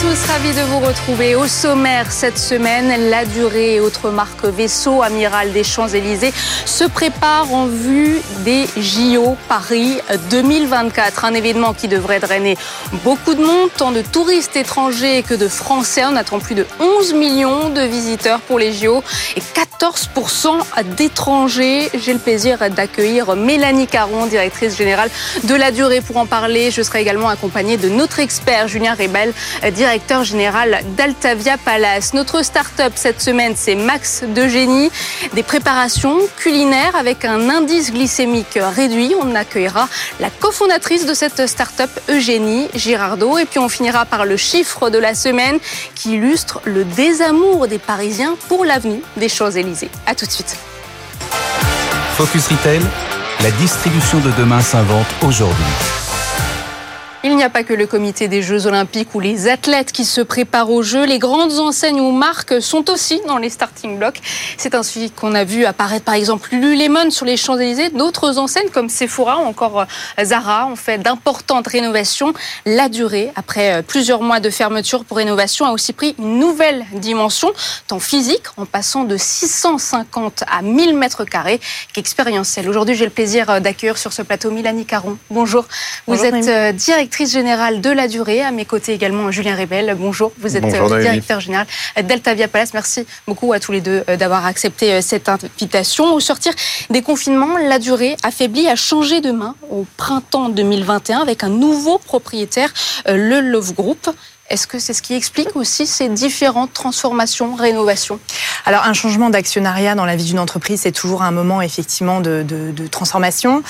Tous, ravi de vous retrouver. Au sommaire cette semaine, la durée et autres marques vaisseaux amiral des Champs-Élysées se préparent en vue des JO Paris 2024. Un événement qui devrait drainer beaucoup de monde, tant de touristes étrangers que de Français. On attend plus de 11 millions de visiteurs pour les JO et 14% d'étrangers. J'ai le plaisir d'accueillir Mélanie Caron, directrice générale de la durée. Pour en parler, je serai également accompagnée de notre expert Julien Rebel, directeur général d'Altavia Palace. Notre start-up cette semaine, c'est Max de Génie, des préparations culinaires avec un indice glycémique réduit. On accueillera la cofondatrice de cette start-up, Eugénie Girardot. Et puis on finira par le chiffre de la semaine qui illustre le désamour des Parisiens pour l'avenue des Champs-Élysées. A tout de suite. Focus Retail, la distribution de demain s'invente aujourd'hui. Il n'y a pas que le comité des Jeux Olympiques ou les athlètes qui se préparent aux Jeux. Les grandes enseignes ou marques sont aussi dans les starting blocks. C'est ainsi qu'on a vu apparaître par exemple Lululemon sur les Champs-Élysées. D'autres enseignes comme Sephora ou encore euh, Zara ont fait d'importantes rénovations. La durée, après euh, plusieurs mois de fermeture pour rénovation, a aussi pris une nouvelle dimension, tant physique, en passant de 650 à 1000 mètres carrés qu'expérientielle. Aujourd'hui, j'ai le plaisir euh, d'accueillir sur ce plateau Milani Caron. Bonjour. Vous êtes directrice directrice générale de la durée. À mes côtés également Julien Rebel. Bonjour, vous êtes euh, directeur général d'Altavia Palace. Merci beaucoup à tous les deux euh, d'avoir accepté euh, cette invitation. Au sortir des confinements, la durée affaiblie a changé de main au printemps 2021 avec un nouveau propriétaire, le Love Group. Est-ce que c'est ce qui explique aussi ces différentes transformations, rénovations? Alors un changement d'actionnariat dans la vie d'une entreprise, c'est toujours un moment effectivement de, transformation.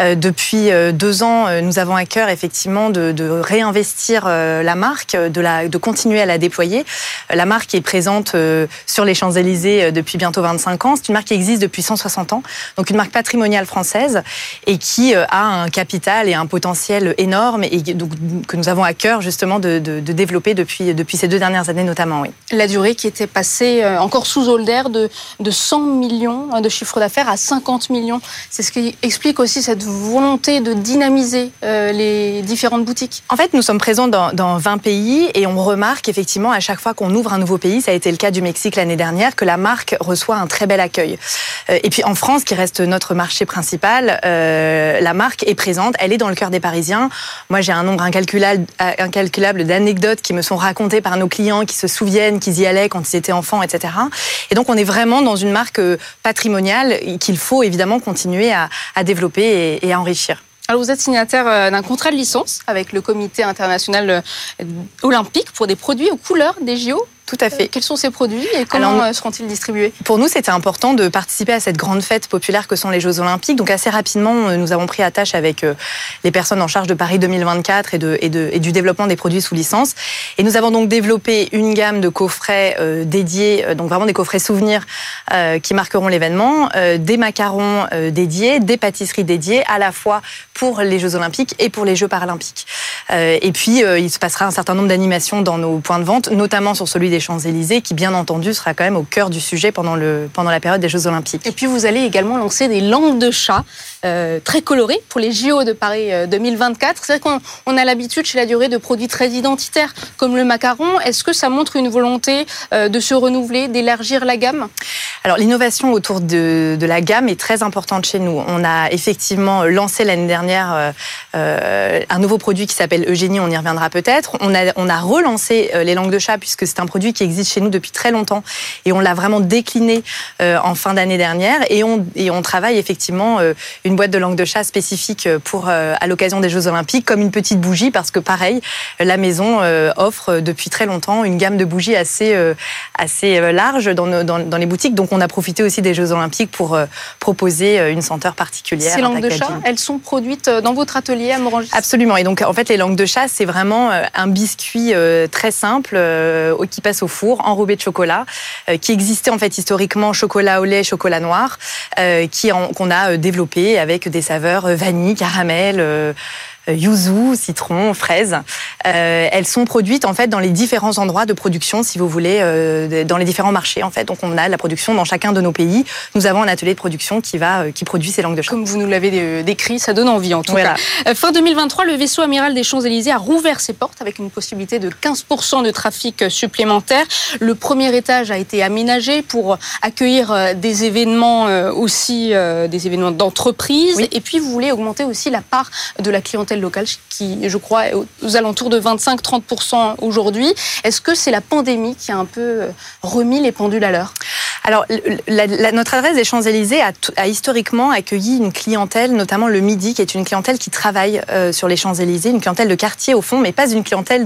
Euh, depuis euh, deux ans, euh, nous avons à cœur effectivement de, réinvestir la marque, de continuer à la déployer. La marque est présente sur les Champs-Élysées depuis bientôt 25 ans. C'est une marque qui existe depuis 160 ans, donc une marque patrimoniale française et qui a un capital et un potentiel énorme et donc, que nous avons à cœur justement de, de, de développé depuis, depuis ces deux dernières années notamment. Oui. La durée qui était passée euh, encore sous Holder de, de 100 millions de chiffre d'affaires à 50 millions. C'est ce qui explique aussi cette volonté de dynamiser euh, les différentes boutiques. En fait, nous sommes présents dans, dans 20 pays et on remarque effectivement à chaque fois qu'on ouvre un nouveau pays, ça a été le cas du Mexique l'année dernière, que la marque reçoit un très bel accueil. Euh, et puis en France, qui reste notre marché principal, la marque est présente, elle est dans le cœur des Parisiens. Moi, j'ai un nombre incalculable, incalculable d'anecdotes qui me sont racontées par nos clients qui se souviennent qu'ils y allaient quand ils étaient enfants, etc. Et donc on est vraiment dans une marque euh, patrimoniale qu'il faut évidemment continuer à, développer et, et à enrichir. Alors vous êtes signataire euh, d'un contrat de licence avec le Comité international euh, olympique pour des produits aux couleurs des JO. Tout à fait. Quels sont ces produits et comment Alors, seront-ils distribués? Pour nous, c'était important de participer à cette grande fête populaire que sont les Jeux Olympiques. Donc assez rapidement, nous avons pris attache avec les personnes en charge de Paris 2024 et, de, et, de, et du développement des produits sous licence. Et nous avons donc développé une gamme de coffrets euh, dédiés, donc vraiment des coffrets souvenirs euh, qui marqueront l'événement, euh, des macarons dédiés, des pâtisseries dédiées, à la fois pour les Jeux Olympiques et pour les Jeux Paralympiques. et puis, il se passera un certain nombre d'animations dans nos points de vente, notamment sur celui des Champs-Élysées, qui bien entendu sera quand même au cœur du sujet pendant, pendant la période des Jeux Olympiques. Et puis vous allez également lancer des langues de chat euh, très colorées pour les JO de Paris 2024. C'est vrai qu'on on a l'habitude chez la durée de produits très identitaires comme le macaron. Est-ce que ça montre une volonté euh, de se renouveler, d'élargir la gamme? Alors l'innovation autour de, la gamme est très importante chez nous. On a effectivement lancé l'année dernière euh, un nouveau produit qui s'appelle Eugénie, on y reviendra peut-être. On a, relancé les langues de chat puisque c'est un produit qui existe chez nous depuis très longtemps et on l'a vraiment décliné euh, en fin d'année dernière et on, travaille effectivement euh, une boîte de langue de chat spécifique pour euh, à l'occasion des Jeux Olympiques comme une petite bougie parce que pareil la maison euh, offre depuis très longtemps une gamme de bougies assez euh, assez large dans, nos, dans, dans, les boutiques. Donc on a profité aussi des Jeux Olympiques pour euh, proposer une senteur particulière. Ces langues de chat, elles sont produites dans votre atelier à Morangis Absolument. Et donc en fait les langues de chat c'est vraiment un biscuit très simple qui passe au four enrobé de chocolat, euh, qui existait en fait historiquement chocolat au lait, chocolat noir, euh, qui qu'on a développé avec des saveurs vanille, caramel yuzu, citron, fraise. elles sont produites en fait dans les différents endroits de production, si vous voulez, dans les différents marchés en fait. Donc on a la production dans chacun de nos pays. Nous avons un atelier de production qui va qui produit ces langues de chat. Comme vous nous l'avez décrit, ça donne envie en tout cas. Fin 2023, le vaisseau amiral des Champs-Élysées a rouvert ses portes avec une possibilité de 15% de trafic supplémentaire. Le premier étage a été aménagé pour accueillir des événements aussi, des événements d'entreprise. Et puis, vous voulez augmenter aussi la part de la clientèle locale qui, je crois, est aux alentours de 25-30% aujourd'hui. Est-ce que c'est la pandémie qui a un peu remis les pendules à l'heure? Alors, notre adresse des Champs-Élysées a, historiquement accueilli une clientèle, notamment le Midi, qui est une clientèle qui travaille euh, sur les Champs-Élysées, une clientèle de quartier au fond, mais pas une clientèle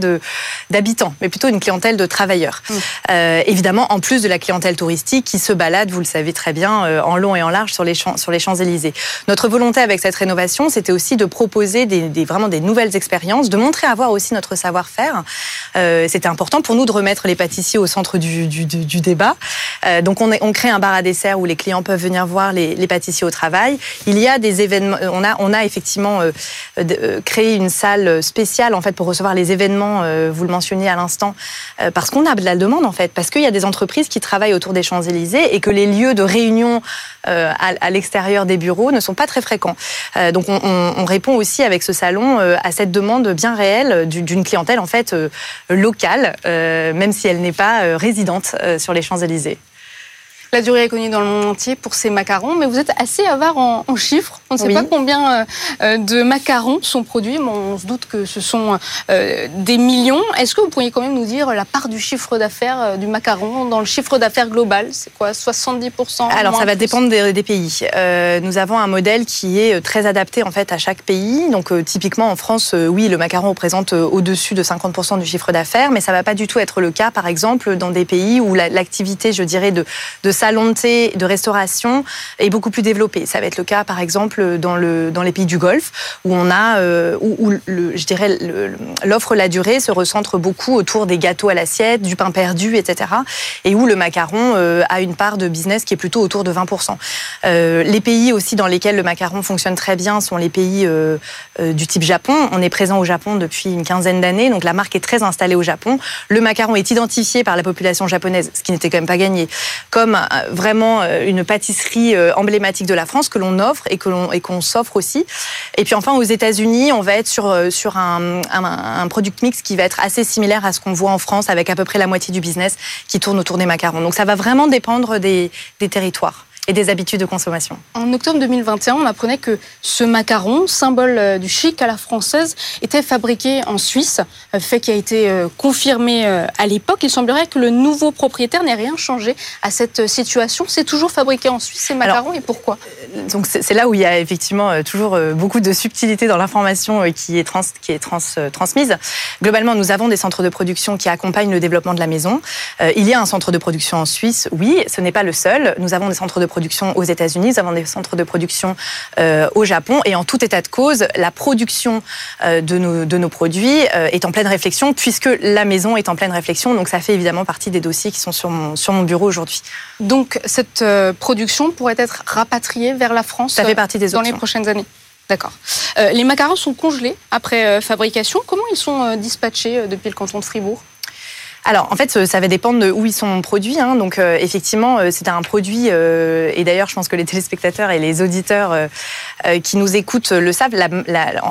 d'habitants, mais plutôt une clientèle de travailleurs. Mmh. Euh, évidemment, en plus de la clientèle touristique qui se balade, vous le savez très bien, euh, en long et en large sur les, champs, sur les Champs-Élysées. Notre volonté avec cette rénovation, c'était aussi de proposer des, vraiment des nouvelles expériences, de montrer avoir aussi notre savoir-faire. c'était important pour nous de remettre les pâtissiers au centre du, du, débat. donc, on on, crée un bar à dessert où les clients peuvent venir voir les, pâtissiers au travail. Il y a des événements. Euh, on a, on a effectivement euh, euh, créé une salle spéciale en fait pour recevoir les événements. vous le mentionniez à l'instant, parce qu'on a de la demande en fait, parce qu'il y a des entreprises qui travaillent autour des Champs Élysées et que les lieux de réunion à, l'extérieur des bureaux ne sont pas très fréquents. donc on, répond aussi avec ce salon à cette demande bien réelle d'une clientèle en fait locale, même si elle n'est pas résidente sur les Champs Élysées. La durée est connue dans le monde entier pour ces macarons, mais vous êtes assez avare en, chiffres. On ne sait pas combien euh, euh, de macarons sont produits, mais on se doute que ce sont euh, des millions. Est-ce que vous pourriez quand même nous dire la part du chiffre d'affaires du macaron dans le chiffre d'affaires global? C'est quoi 70% Alors ça va dépendre des, pays. nous avons un modèle qui est très adapté en fait à chaque pays. Donc typiquement en France, oui, le macaron représente au-dessus de 50% du chiffre d'affaires, mais ça va pas du tout être le cas, par exemple, dans des pays où l'activité, je dirais, de, de salon de thé, de restauration est beaucoup plus développé. Ça va être le cas, par exemple, dans, le, dans les pays du Golfe, où on a, euh, où, je dirais, l'offre la durée se recentre beaucoup autour des gâteaux à l'assiette, du pain perdu, etc. Et où le macaron euh, a une part de business qui est plutôt autour de 20%. Euh, les pays aussi dans lesquels le macaron fonctionne très bien sont les pays du type Japon. On est présent au Japon depuis une quinzaine d'années, donc la marque est très installée au Japon. Le macaron est identifié par la population japonaise, ce qui n'était quand même pas gagné, comme vraiment euh, une pâtisserie euh, emblématique de la France que l'on offre et que l'on et qu'on s'offre aussi. Et puis enfin aux États-Unis, on va être sur euh, sur un, un, product mix qui va être assez similaire à ce qu'on voit en France, avec à peu près la moitié du business qui tourne autour des macarons. Donc ça va vraiment dépendre des, des territoires et des habitudes de consommation. En octobre 2021, on apprenait que ce macaron, symbole euh, du chic à la française, était fabriqué en Suisse, euh, fait qui a été euh, confirmé à l'époque. Il semblerait que le nouveau propriétaire n'ait rien changé à cette situation. C'est toujours fabriqué en Suisse ces macarons et pourquoi? Donc c'est là où il y a effectivement toujours beaucoup de subtilité dans l'information qui est, trans, qui est trans, transmise. Globalement, nous avons des centres de production qui accompagnent le développement de la maison. Il y a un centre de production en Suisse, oui, ce n'est pas le seul. Nous avons des centres de production production aux États-Unis, nous avons des centres de production euh, au Japon. Et en tout état de cause, la production euh, de, nos, de nos produits euh, est en pleine réflexion, puisque la maison est en pleine réflexion. Donc ça fait évidemment partie des dossiers qui sont sur mon, sur mon bureau aujourd'hui. Donc cette production pourrait être rapatriée vers la France ça fait partie des dans les prochaines années D'accord. les macarons sont congelés après fabrication. Comment ils sont dispatchés depuis le canton de Fribourg? Alors, en fait, ça va dépendre de où ils sont produits. Hein. Donc, euh, effectivement, euh, c'est un produit, euh, et d'ailleurs, je pense que les téléspectateurs et les auditeurs qui nous écoutent le savent.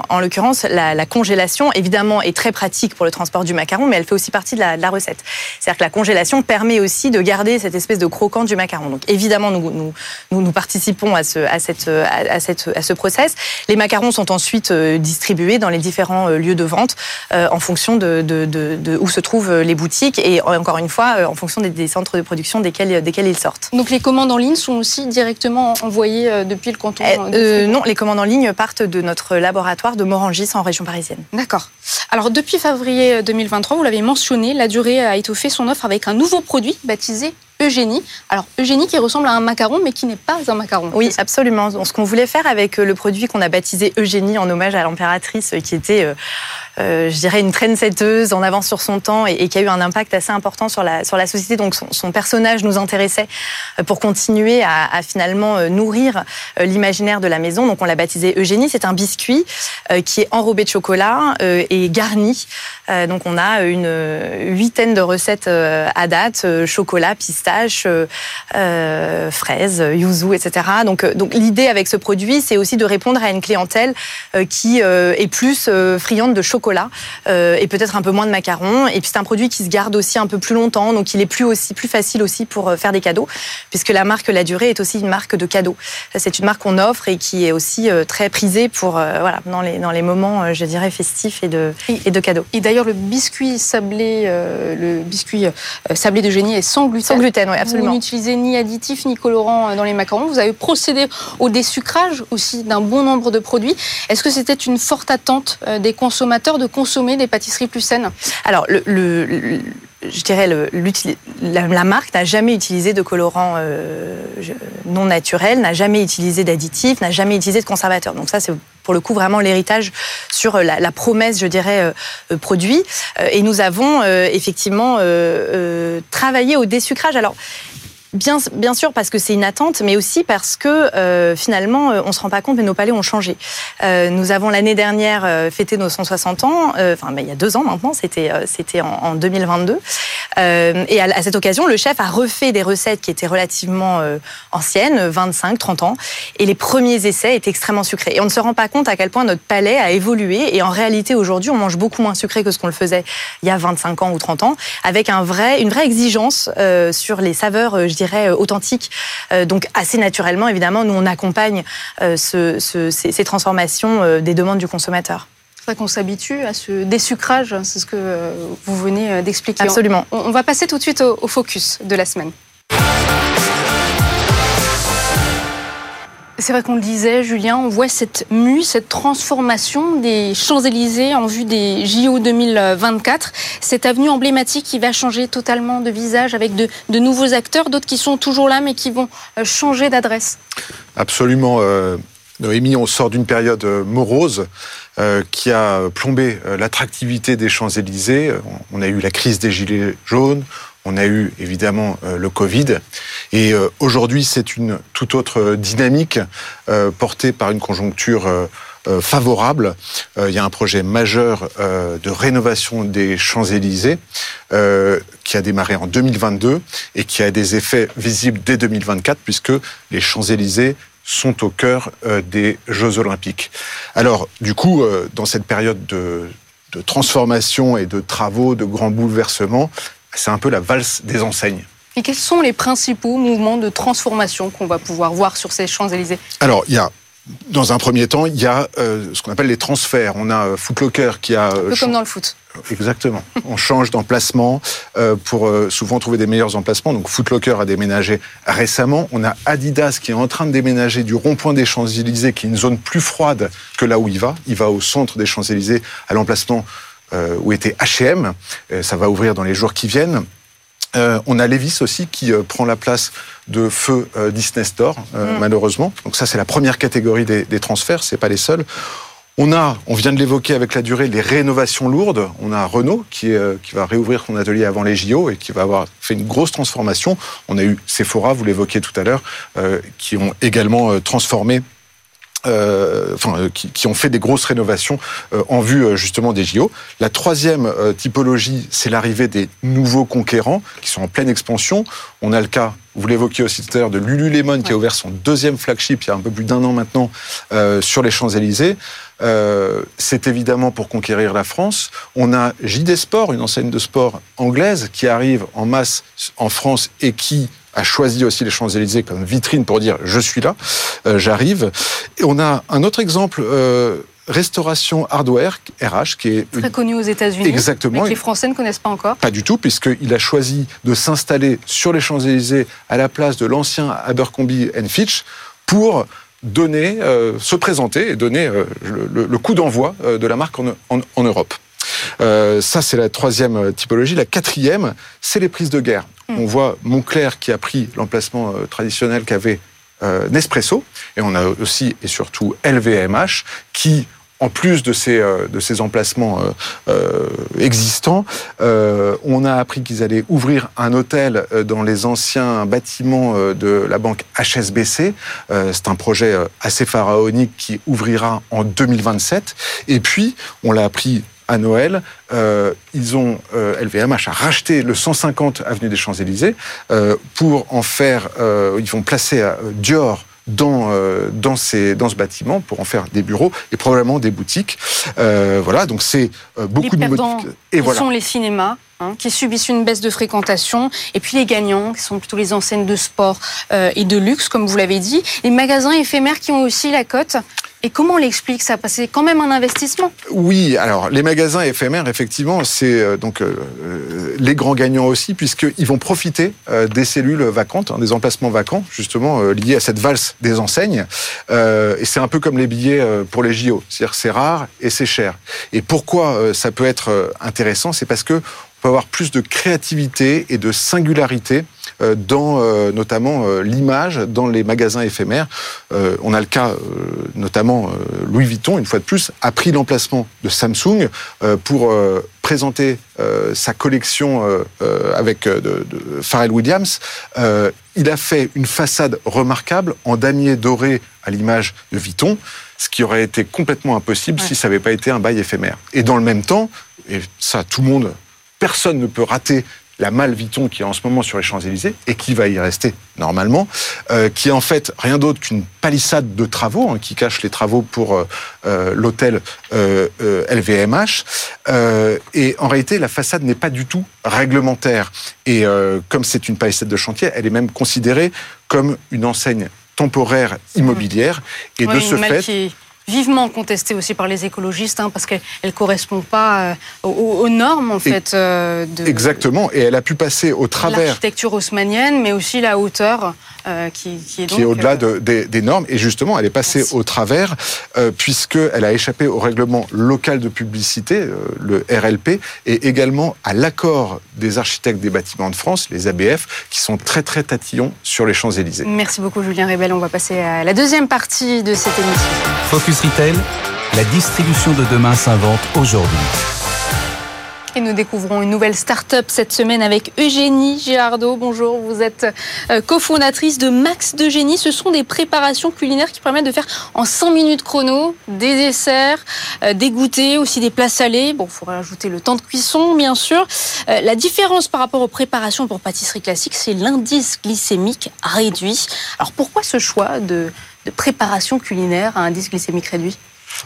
en l'occurrence, la, congélation, évidemment, est très pratique pour le transport du macaron, mais elle fait aussi partie de la, recette. C'est-à-dire que la congélation permet aussi de garder cette espèce de croquant du macaron. Donc, évidemment, nous, participons à ce, à, process. Les macarons sont ensuite distribués dans les différents lieux de vente en fonction de où se trouvent les boutiques et encore une fois, euh, en fonction des, centres de production desquels, desquels ils sortent. Donc les commandes en ligne sont aussi directement envoyées euh, depuis le canton eh, euh, Non, les commandes en ligne partent de notre laboratoire de Morangis en région parisienne. D'accord. Alors depuis février 2023, vous l'avez mentionné, la durée a étoffé son offre avec un nouveau produit baptisé Eugénie. Alors Eugénie qui ressemble à un macaron mais qui n'est pas un macaron. Oui, absolument. Ce qu'on voulait faire avec le produit qu'on a baptisé Eugénie en hommage à l'impératrice qui était je dirais, une trendsetteuse en avance sur son temps et, qui a eu un impact assez important sur la, sur la société. Donc son, personnage nous intéressait pour continuer à, finalement nourrir l'imaginaire de la maison. Donc on l'a baptisé Eugénie. C'est un biscuit qui est enrobé de chocolat et garni. donc on a une huitaine de recettes à date, chocolat, pistache, fraises, yuzu, etc. Donc, donc l'idée avec ce produit, c'est aussi de répondre à une clientèle euh, qui euh, est plus euh, friande de chocolat et peut-être un peu moins de macarons. Et puis c'est un produit qui se garde aussi un peu plus longtemps, donc il est plus aussi plus facile aussi pour faire des cadeaux, puisque la marque La Durée est aussi une marque de cadeaux. C'est une marque qu'on offre et qui est aussi très prisée pour voilà dans les dans les moments, je dirais festifs et de et de cadeaux. Et d'ailleurs le biscuit sablé, le biscuit sablé de génie est sans gluten. Sans gluten, oui, absolument. Vous n'utilisez ni additifs ni colorants dans les macarons. Vous avez procédé au désucrage aussi d'un bon nombre de produits. Est-ce que c'était une forte attente euh, des consommateurs de consommer des pâtisseries plus saines Alors, je dirais, la, marque n'a jamais utilisé de colorant euh, non naturel, n'a jamais utilisé d'additifs, n'a jamais utilisé de conservateurs. Donc ça, c'est pour le coup vraiment l'héritage sur la, promesse, je dirais, euh, produit. et nous avons effectivement travaillé au désucrage. Alors, Bien, sûr parce que c'est une attente, mais aussi parce que euh, finalement euh, on se rend pas compte, mais nos palais ont changé. Euh, nous avons l'année dernière fêté nos 160 ans, enfin il y a deux ans maintenant, c'était c'était en, en, 2022. Et à, à, cette occasion, le chef a refait des recettes qui étaient relativement anciennes, 25, 30 ans, et les premiers essais étaient extrêmement sucrés. Et on ne se rend pas compte à quel point notre palais a évolué. Et en réalité, aujourd'hui, on mange beaucoup moins sucré que ce qu'on le faisait il y a 25 ans ou 30 ans, avec un vrai, une vraie exigence sur les saveurs dirais, euh, authentique. Euh, donc assez naturellement, évidemment, nous, on accompagne euh, ce, ces, transformations des demandes du consommateur. C'est qu'on s'habitue à ce désucrage, c'est ce que vous venez d'expliquer. Absolument. On, va passer tout de suite au focus de la semaine. C'est vrai qu'on le disait, Julien, on voit cette mue, cette transformation des Champs-Élysées en vue des JO 2024. Cette avenue emblématique qui va changer totalement de visage avec de, nouveaux acteurs, d'autres qui sont toujours là mais qui vont euh, changer d'adresse. Absolument. Euh, Noémie, on sort d'une période euh, morose qui a plombé l'attractivité des Champs-Élysées. On a eu la crise des Gilets jaunes, on a eu évidemment euh, le Covid. Et euh, aujourd'hui, c'est une toute autre dynamique euh, portée par une conjoncture favorable. il y a un projet majeur de rénovation des Champs-Élysées qui a démarré en 2022 et qui a des effets visibles dès 2024 puisque les Champs-Élysées sont au cœur des Jeux olympiques. Alors, du coup, dans cette période de, de transformation et de travaux, de grands bouleversements, c'est un peu la valse des enseignes. Et quels sont les principaux mouvements de transformation qu'on va pouvoir voir sur ces Champs-Élysées? Alors, il y a dans un premier temps, il y a euh, ce qu'on appelle les transferts. On a euh, Footlocker qui a... Euh, comme dans le foot. Exactement. On change d'emplacement pour souvent trouver des meilleurs emplacements. Donc Footlocker a déménagé récemment. On a Adidas qui est en train de déménager du rond-point des Champs-Élysées, qui est une zone plus froide que là où il va. Il va au centre des Champs-Élysées, à l'emplacement euh, où était H&M. Ça va ouvrir dans les jours qui viennent. Euh, on a Levis aussi qui euh, prend la place de feu Disney Store, mm. malheureusement. Donc ça, c'est la première catégorie des, des transferts. C'est pas les seuls. On a, on vient de l'évoquer avec la durée, les rénovations lourdes. On a Renault qui, qui va réouvrir son atelier avant les JO et qui va avoir fait une grosse transformation. On a eu Sephora, vous l'évoquiez tout à l'heure, qui ont également transformé euh, enfin, euh, qui, ont fait des grosses rénovations euh, en vue justement des JO. La troisième typologie, c'est l'arrivée des nouveaux conquérants qui sont en pleine expansion. On a le cas, vous l'évoquiez aussi tout à l'heure, de Lululemon qui a ouvert son deuxième flagship il y a un peu plus d'un an maintenant sur les Champs-Élysées. c'est évidemment pour conquérir la France. On a JD Sport, une enseigne de sport anglaise qui arrive en masse en France et qui a choisi aussi les Champs-Élysées comme vitrine pour dire je suis là, euh, j'arrive. Et on a un autre exemple. Euh, Restauration Hardware, RH, qui est très connu aux États-Unis, exactement, mais que les Français ne connaissent pas encore. Pas du tout, puisqu'il a choisi de s'installer sur les Champs-Élysées à la place de l'ancien Abercrombie Fitch pour donner, euh, se présenter et donner le, coup d'envoi de la marque en Europe. Euh, ça, c'est la troisième euh, typologie. La quatrième, c'est les prises de guerre. Mm. On voit Montclair qui a pris l'emplacement euh, traditionnel qu'avait Nespresso, et on a aussi et surtout LVMH qui en plus de ces, de ces emplacements existants, on a appris qu'ils allaient ouvrir un hôtel dans les anciens bâtiments de la banque HSBC. C'est un projet assez pharaonique qui ouvrira en 2027. Et puis, on l'a appris à Noël, euh, ils ont LVMH a racheté le 150 avenue des Champs-Élysées euh, pour en faire, euh, ils vont placer Dior dans dans ces dans ce bâtiment pour en faire des bureaux et probablement des boutiques. voilà, donc c'est beaucoup les de modifications. Et voilà. sont les cinémas. Hein, qui subissent une baisse de fréquentation, et puis les gagnants, qui sont plutôt les enseignes de sport et de luxe, comme vous l'avez dit, les magasins éphémères qui ont aussi la cote. Et comment on l'explique ça? Parce que c'est quand même un investissement. Oui, alors les magasins éphémères, effectivement, c'est euh, donc euh, les grands gagnants aussi, puisqu'ils vont profiter euh, des cellules vacantes, hein, des emplacements vacants, justement liés à cette valse des enseignes. et c'est un peu comme les billets pour les JO, c'est-à-dire c'est rare et c'est cher. Et pourquoi ça peut être intéressant? C'est parce que on peut avoir plus de créativité et de singularité euh, dans euh, notamment euh, l'image dans les magasins éphémères. on a le cas notamment Louis Vuitton, une fois de plus, a pris l'emplacement de Samsung pour présenter sa collection avec de, Pharrell Williams. il a fait une façade remarquable en damier doré à l'image de Vuitton, ce qui aurait été complètement impossible si ça n'avait pas été un bail éphémère. Et dans le même temps, et ça tout le monde personne ne peut rater la malle Vuitton qui est en ce moment sur les Champs-Élysées et qui va y rester normalement, euh, qui est en fait rien d'autre qu'une palissade de travaux hein, qui cache les travaux pour euh, euh, l'hôtel LVMH. et en réalité, la façade n'est pas du tout réglementaire. Et comme c'est une palissade de chantier, elle est même considérée comme une enseigne temporaire immobilière. Et de ce fait vivement contestée aussi par les écologistes, hein, parce qu'elle ne correspond pas euh, aux, normes, en fait. Euh, de, Exactement, et elle a pu passer au travers... L'architecture haussmannienne, mais aussi la hauteur euh, qui, qui, est Qui est au-delà de, des, normes, et justement, elle est passée au travers, puisqu'elle a échappé au règlement local de publicité, le RLP, et également à l'accord des architectes des bâtiments de France, les ABF, qui sont très très tatillons sur les Champs-Élysées. Merci beaucoup Julien Rebel, on va passer à la deuxième partie de cette émission. Focus Retail, la distribution de demain s'invente aujourd'hui. Et nous découvrons une nouvelle start-up cette semaine avec Eugénie Girardot. Bonjour, vous êtes euh, cofondatrice de Max de Génie. Ce sont des préparations culinaires qui permettent de faire en 5 minutes chrono des desserts, euh, des goûters, aussi des plats salés. Bon, il faudra ajouter le temps de cuisson, bien sûr. Euh, la différence par rapport aux préparations pour pâtisserie classique, c'est l'indice glycémique réduit. Alors pourquoi ce choix de préparation culinaire à indice glycémique réduit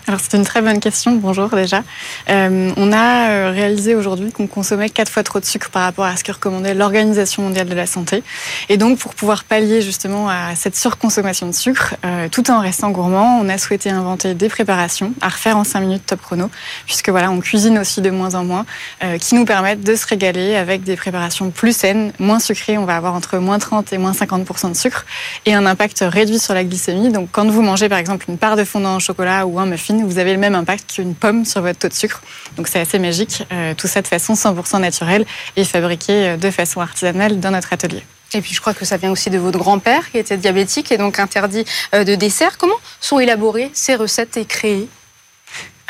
alors c'est une très bonne question, bonjour déjà. Euh, on a euh, réalisé aujourd'hui qu'on consommait quatre fois trop de sucre par rapport à ce que recommandait l'Organisation mondiale de la santé. Et donc pour pouvoir pallier justement à cette surconsommation de sucre, euh, tout en restant gourmand, on a souhaité inventer des préparations à refaire en 5 minutes top chrono, puisque voilà, on cuisine aussi de moins en moins, qui nous permettent de se régaler avec des préparations plus saines, moins sucrées. On va avoir entre moins 30 et moins 50% de sucre et un impact réduit sur la glycémie. Donc quand vous mangez par exemple une part de fondant au chocolat ou un vous avez le même impact qu'une pomme sur votre taux de sucre. Donc c'est assez magique. Euh, tout ça de façon 100% naturelle et fabriqué euh, de façon artisanale dans notre atelier. Et puis je crois que ça vient aussi de votre grand-père qui était diabétique et donc interdit euh, de dessert. Comment sont élaborées ces recettes et créées?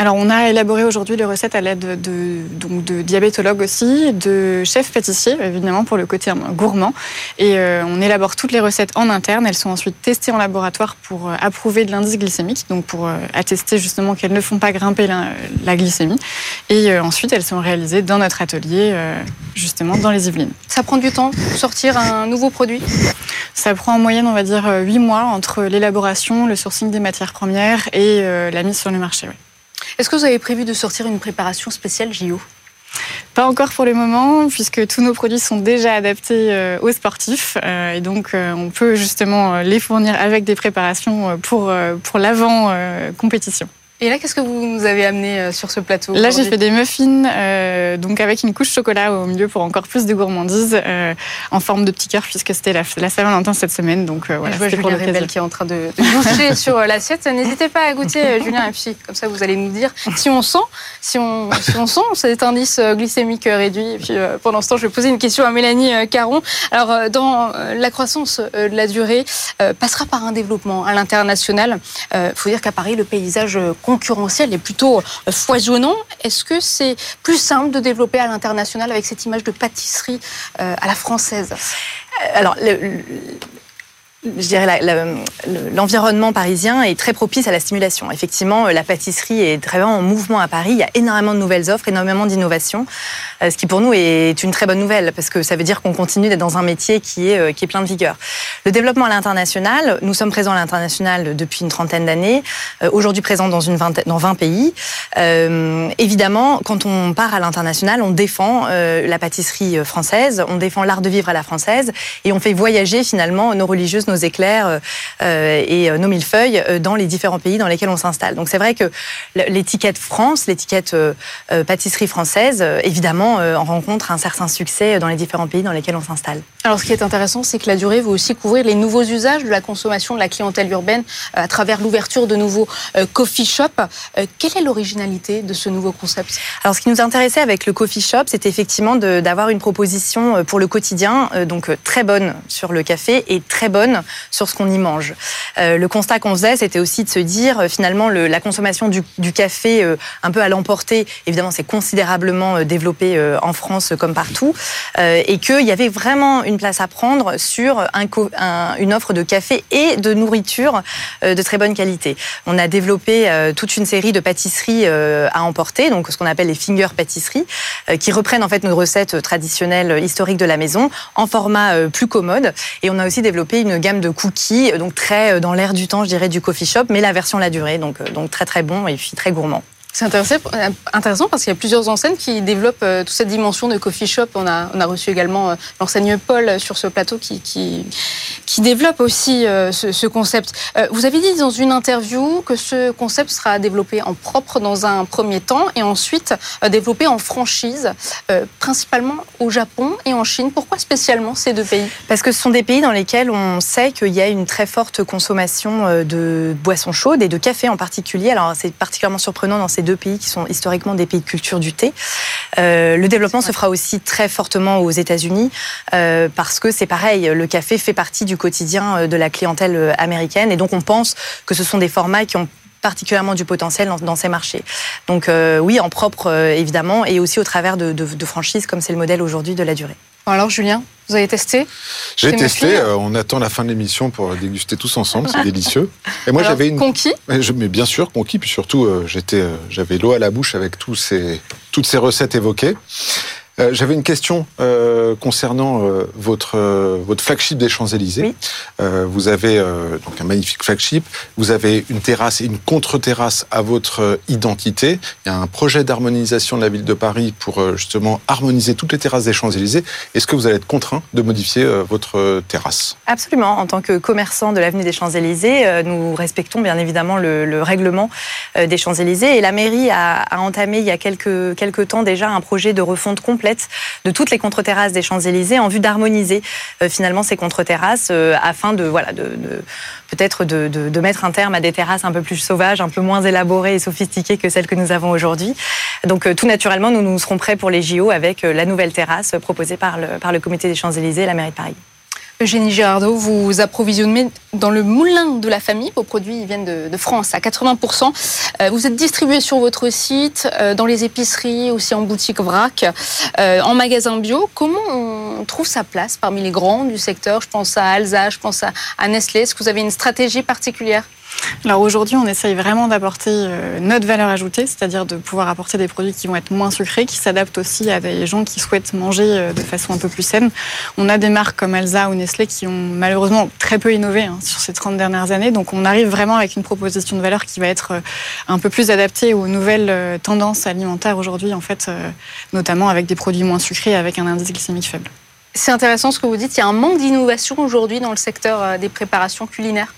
Alors, on a élaboré aujourd'hui les recettes à l'aide de, donc de diabétologues aussi, de chefs pâtissiers, évidemment, pour le côté gourmand. Et euh, on élabore toutes les recettes en interne. Elles sont ensuite testées en laboratoire pour euh, approuver de l'indice glycémique, donc pour euh, attester justement qu'elles ne font pas grimper la, glycémie. Et ensuite, elles sont réalisées dans notre atelier, justement, dans les Yvelines. Ça prend du temps pour sortir un nouveau produit? Ça prend en moyenne, on va dire, 8 mois entre l'élaboration, le sourcing des matières premières et la mise sur le marché. Oui. Est-ce que vous avez prévu de sortir une préparation spéciale JO pas encore pour le moment, puisque tous nos produits sont déjà adaptés euh, aux sportifs. Euh, et donc, euh, on peut justement les fournir avec des préparations pour, pour l'avant-compétition. Et là, qu'est-ce que vous nous avez amené euh, sur ce plateau Là, j'ai fait des muffins, euh, donc avec une couche chocolat au milieu pour encore plus de gourmandise, euh, en forme de petit cœur, puisque c'était la, la Saint-Valentin cette semaine. Donc euh, voilà, je vois Julien qui est en train de, de sur euh, l'assiette. N'hésitez pas à goûter, Julien, et puis comme ça, vous allez nous dire si on sent, si on, si on sent cet indice glycémique réduit. Et puis pendant ce temps, je vais poser une question à Mélanie Caron. Alors, dans la croissance de la durée, passera par un développement à l'international. Il faut dire qu'à Paris, le paysage concurrentiel est plutôt foisonnant. Est-ce que c'est plus simple de développer à l'international avec cette image de pâtisserie à la française? Alors, le, je dirais l'environnement parisien est très propice à la stimulation. Effectivement, la pâtisserie est très en mouvement à Paris. Il y a énormément de nouvelles offres, énormément d'innovations, euh, ce qui pour nous est une très bonne nouvelle parce que ça veut dire qu'on continue d'être dans un métier qui est euh, plein de vigueur. Le développement à l'international, nous sommes présents à l'international depuis une trentaine d'années. Euh, aujourd'hui présents dans une vingtaine, dans 20 pays. Euh, évidemment, quand on part à l'international, on défend la pâtisserie française, on défend l'art de vivre à la française et on fait voyager finalement nos religieuses nos éclairs euh, euh, et euh, nos millefeuilles dans les différents pays dans lesquels on s'installe. Donc c'est vrai que l'étiquette France, l'étiquette pâtisserie française, évidemment, en rencontre un certain succès dans les différents pays dans lesquels on s'installe. Alors ce qui est intéressant, c'est que la durée va aussi couvrir les nouveaux usages de la consommation de la clientèle urbaine à travers l'ouverture de nouveaux coffee shops. Quelle est l'originalité de ce nouveau concept? Alors ce qui nous intéressait avec le coffee shop, c'est effectivement d'avoir une proposition pour le quotidien, donc très bonne sur le café et très bonne sur ce qu'on y mange. Euh, le constat qu'on faisait, c'était aussi de se dire, euh, finalement, le, la consommation du, du café euh, un peu à l'emporter, évidemment, c'est considérablement développé en France comme partout, et qu'il y avait vraiment une place à prendre sur un, un, une offre de café et de nourriture de très bonne qualité. On a développé toute une série de pâtisseries à emporter, donc ce qu'on appelle les finger pâtisseries, qui reprennent en fait nos recettes traditionnelles historiques de la maison en format plus commode. Et on a aussi développé une gamme de cookies, donc très euh, dans l'air du temps, je dirais, du coffee shop, mais la version la durée, donc, euh, donc très très bon et très gourmand. C'est intéressant parce qu'il y a plusieurs enseignes qui développent euh, toute cette dimension de coffee shop. On a, on a reçu également euh, l'enseigne Paul sur ce plateau qui, qui, développe aussi euh, ce, ce, concept. Vous avez dit dans une interview que ce concept sera développé en propre dans un premier temps et ensuite développé en franchise, principalement au Japon et en Chine. Pourquoi spécialement ces deux pays? Parce que ce sont des pays dans lesquels on sait qu'il y a une très forte consommation de boissons chaudes et de café en particulier. Alors c'est particulièrement surprenant dans ces deux pays qui sont historiquement des pays de culture du thé. Euh, le développement se fera aussi très fortement aux États-Unis euh, parce que c'est pareil, le café fait partie du quotidien euh, de la clientèle américaine et donc on pense que ce sont des formats qui ont particulièrement du potentiel dans, ces marchés. Donc oui, en propre évidemment, et aussi au travers de franchises comme c'est le modèle aujourd'hui de la durée. Alors Julien, vous avez testé J'ai testé. Euh, on attend la fin de l'émission pour déguster tous ensemble. C'est délicieux. Et moi, j'avais une conquis. Mais bien sûr, conquis. Puis surtout, euh, j'étais, euh, j'avais l'eau à la bouche avec tous ces, toutes ces recettes évoquées. Euh, J'avais une question euh, concernant euh, votre votre flagship des Champs Élysées. Oui. vous avez donc un magnifique flagship. Vous avez une terrasse et une contre-terrasse à votre identité. Il y a un projet d'harmonisation de la ville de Paris pour justement harmoniser toutes les terrasses des Champs Élysées. Est-ce que vous allez être contraint de modifier votre terrasse? Absolument. En tant que commerçant de l'avenue des Champs Élysées, nous respectons bien évidemment le, le règlement des Champs Élysées et la mairie a, a entamé il y a quelques quelques temps déjà un projet de refonte complète de toutes les contre-terrasses des Champs-Élysées en vue d'harmoniser euh, finalement ces contre-terrasses euh, afin de, voilà, de, de peut-être de, de, mettre un terme à des terrasses un peu plus sauvages, un peu moins élaborées et sophistiquées que celles que nous avons aujourd'hui. Donc euh, tout naturellement, nous, nous serons prêts pour les JO avec la nouvelle terrasse proposée par le, par le comité des Champs-Élysées et la mairie de Paris. Eugénie Girardot, vous approvisionnez dans le moulin de la famille. Vos produits viennent de, France à 80%. Euh, vous êtes distribué sur votre site, euh, dans les épiceries, aussi en boutique vrac, euh, en magasin bio. Comment on trouve sa place parmi les grands du secteur? Je pense à Alsa, je pense à Nestlé. Est-ce que vous avez une stratégie particulière? Alors aujourd'hui, on essaye vraiment d'apporter euh, notre valeur ajoutée, c'est-à-dire de pouvoir apporter des produits qui vont être moins sucrés, qui s'adaptent aussi à des gens qui souhaitent manger euh, de façon un peu plus saine. On a des marques comme Alza ou Nestlé qui ont malheureusement très peu innové hein, sur ces 30 dernières années. Donc on arrive vraiment avec une proposition de valeur qui va être euh, un peu plus adaptée aux nouvelles tendances alimentaires aujourd'hui, en fait, notamment avec des produits moins sucrés, avec un indice glycémique faible. C'est intéressant ce que vous dites. Il y a un manque d'innovation aujourd'hui dans le secteur des préparations culinaires.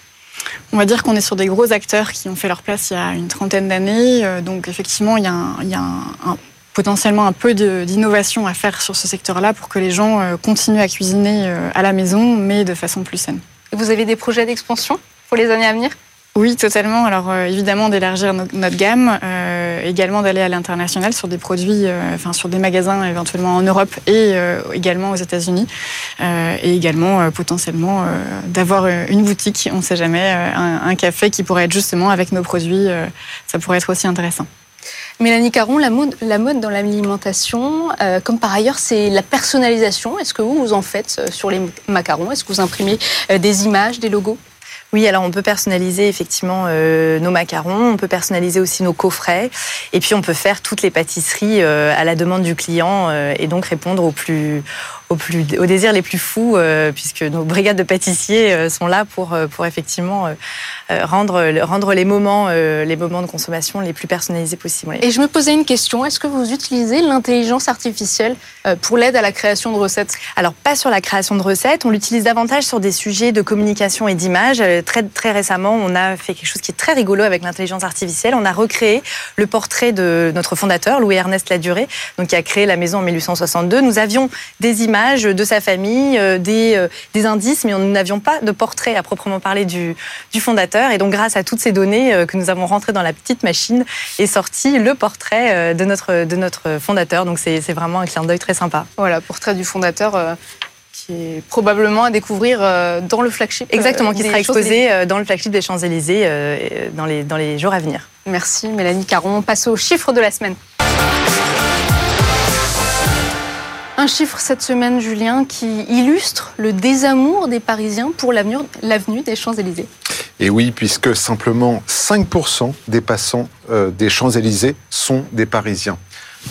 On va dire qu'on est sur des gros acteurs qui ont fait leur place il y a une trentaine d'années. Euh, donc effectivement, il y a, un, il y a un, un, potentiellement un peu d'innovation à faire sur ce secteur-là pour que les gens euh, continuent à cuisiner euh, à la maison, mais de façon plus saine. Et vous avez des projets d'expansion pour les années à venir? Oui, totalement. Alors euh, évidemment d'élargir no notre gamme euh, également d'aller à l'international sur des produits, enfin sur des magasins éventuellement en Europe et également aux États-Unis, et également potentiellement d'avoir une boutique, on ne sait jamais, un, café qui pourrait être justement avec nos produits, ça pourrait être aussi intéressant. Mélanie Caron, la mode, dans l'alimentation, euh, comme par ailleurs, c'est la personnalisation. Est-ce que vous, vous en faites euh, sur les macarons? Est-ce que vous imprimez euh, des images, des logos? Oui, alors on peut personnaliser effectivement nos macarons, on peut personnaliser aussi nos coffrets, et puis on peut faire toutes les pâtisseries à la demande du client et donc répondre aux plus aux, plus, aux désirs les plus fous, euh, puisque nos brigades de pâtissiers euh, sont là pour, euh, pour effectivement rendre, rendre les, moments, les moments de consommation les plus personnalisés possibles. Et je me posais une question, est-ce que vous utilisez l'intelligence artificielle pour l'aide à la création de recettes? Alors, pas sur la création de recettes, on l'utilise davantage sur des sujets de communication et d'image. Très, très récemment, on a fait quelque chose qui est très rigolo avec l'intelligence artificielle. On a recréé le portrait de notre fondateur, Louis-Ernest Laduré, donc qui a créé la maison en 1862. Nous avions des images de sa famille, euh, des, euh, des indices, mais nous n'avions pas de portrait à proprement parler du, du, fondateur. Et donc, grâce à toutes ces données euh, que nous avons rentrées dans la petite machine, est sorti le portrait de notre, de notre fondateur. Donc, c'est vraiment un clin d'œil très sympa. Voilà, portrait du fondateur qui est probablement à découvrir dans le flagship. Exactement, qui sera exposé dans le flagship des Champs-Élysées dans les, dans les jours à venir. Merci Mélanie Caron. On passe aux chiffres de la semaine. Un chiffre cette semaine, Julien, qui illustre le désamour des Parisiens pour l'avenue des Champs-Élysées. Et oui, puisque simplement 5% des passants euh, des Champs-Élysées sont des Parisiens.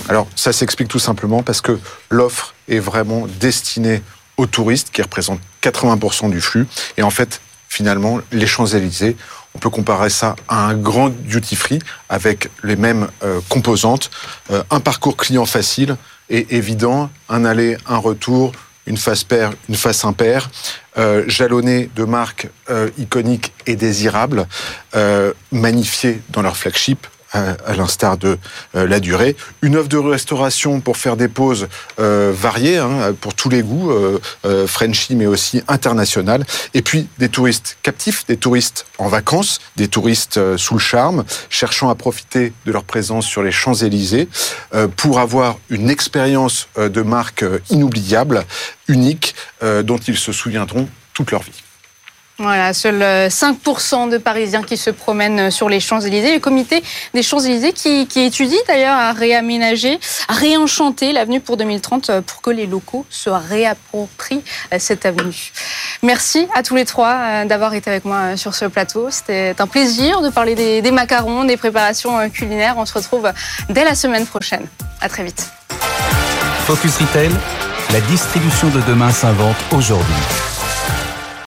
Alors ça s'explique tout simplement parce que l'offre est vraiment destinée aux touristes qui représentent 80% du flux. Et en fait, finalement, les Champs-Élysées, on peut comparer ça à un grand duty-free avec les mêmes euh, composantes, euh, un parcours client facile, est évident, un aller, un retour, une face paire, une face impaire, euh, jalonné de marques euh, iconiques et désirables, euh, magnifiées dans leur flagship, à, l'instar de euh, la durée. Une offre de restauration pour faire des pauses euh, variées, hein, pour tous les goûts, euh, Frenchy mais aussi international. Et puis des touristes captifs, des touristes en vacances, des touristes sous le charme, cherchant à profiter de leur présence sur les Champs-Élysées pour avoir une expérience de marque inoubliable, unique, dont ils se souviendront toute leur vie. Voilà, seuls 5% de Parisiens qui se promènent sur les Champs-Élysées. Le comité des Champs-Élysées qui, étudie d'ailleurs à réaménager, à réenchanter l'avenue pour 2030 euh, pour que les locaux se réapproprient euh, cette avenue. Merci à tous les trois euh, d'avoir été avec moi sur ce plateau. C'était un plaisir de parler des, des macarons, des préparations culinaires. On se retrouve dès la semaine prochaine. À très vite. Focus Retail, la distribution de demain s'invente aujourd'hui.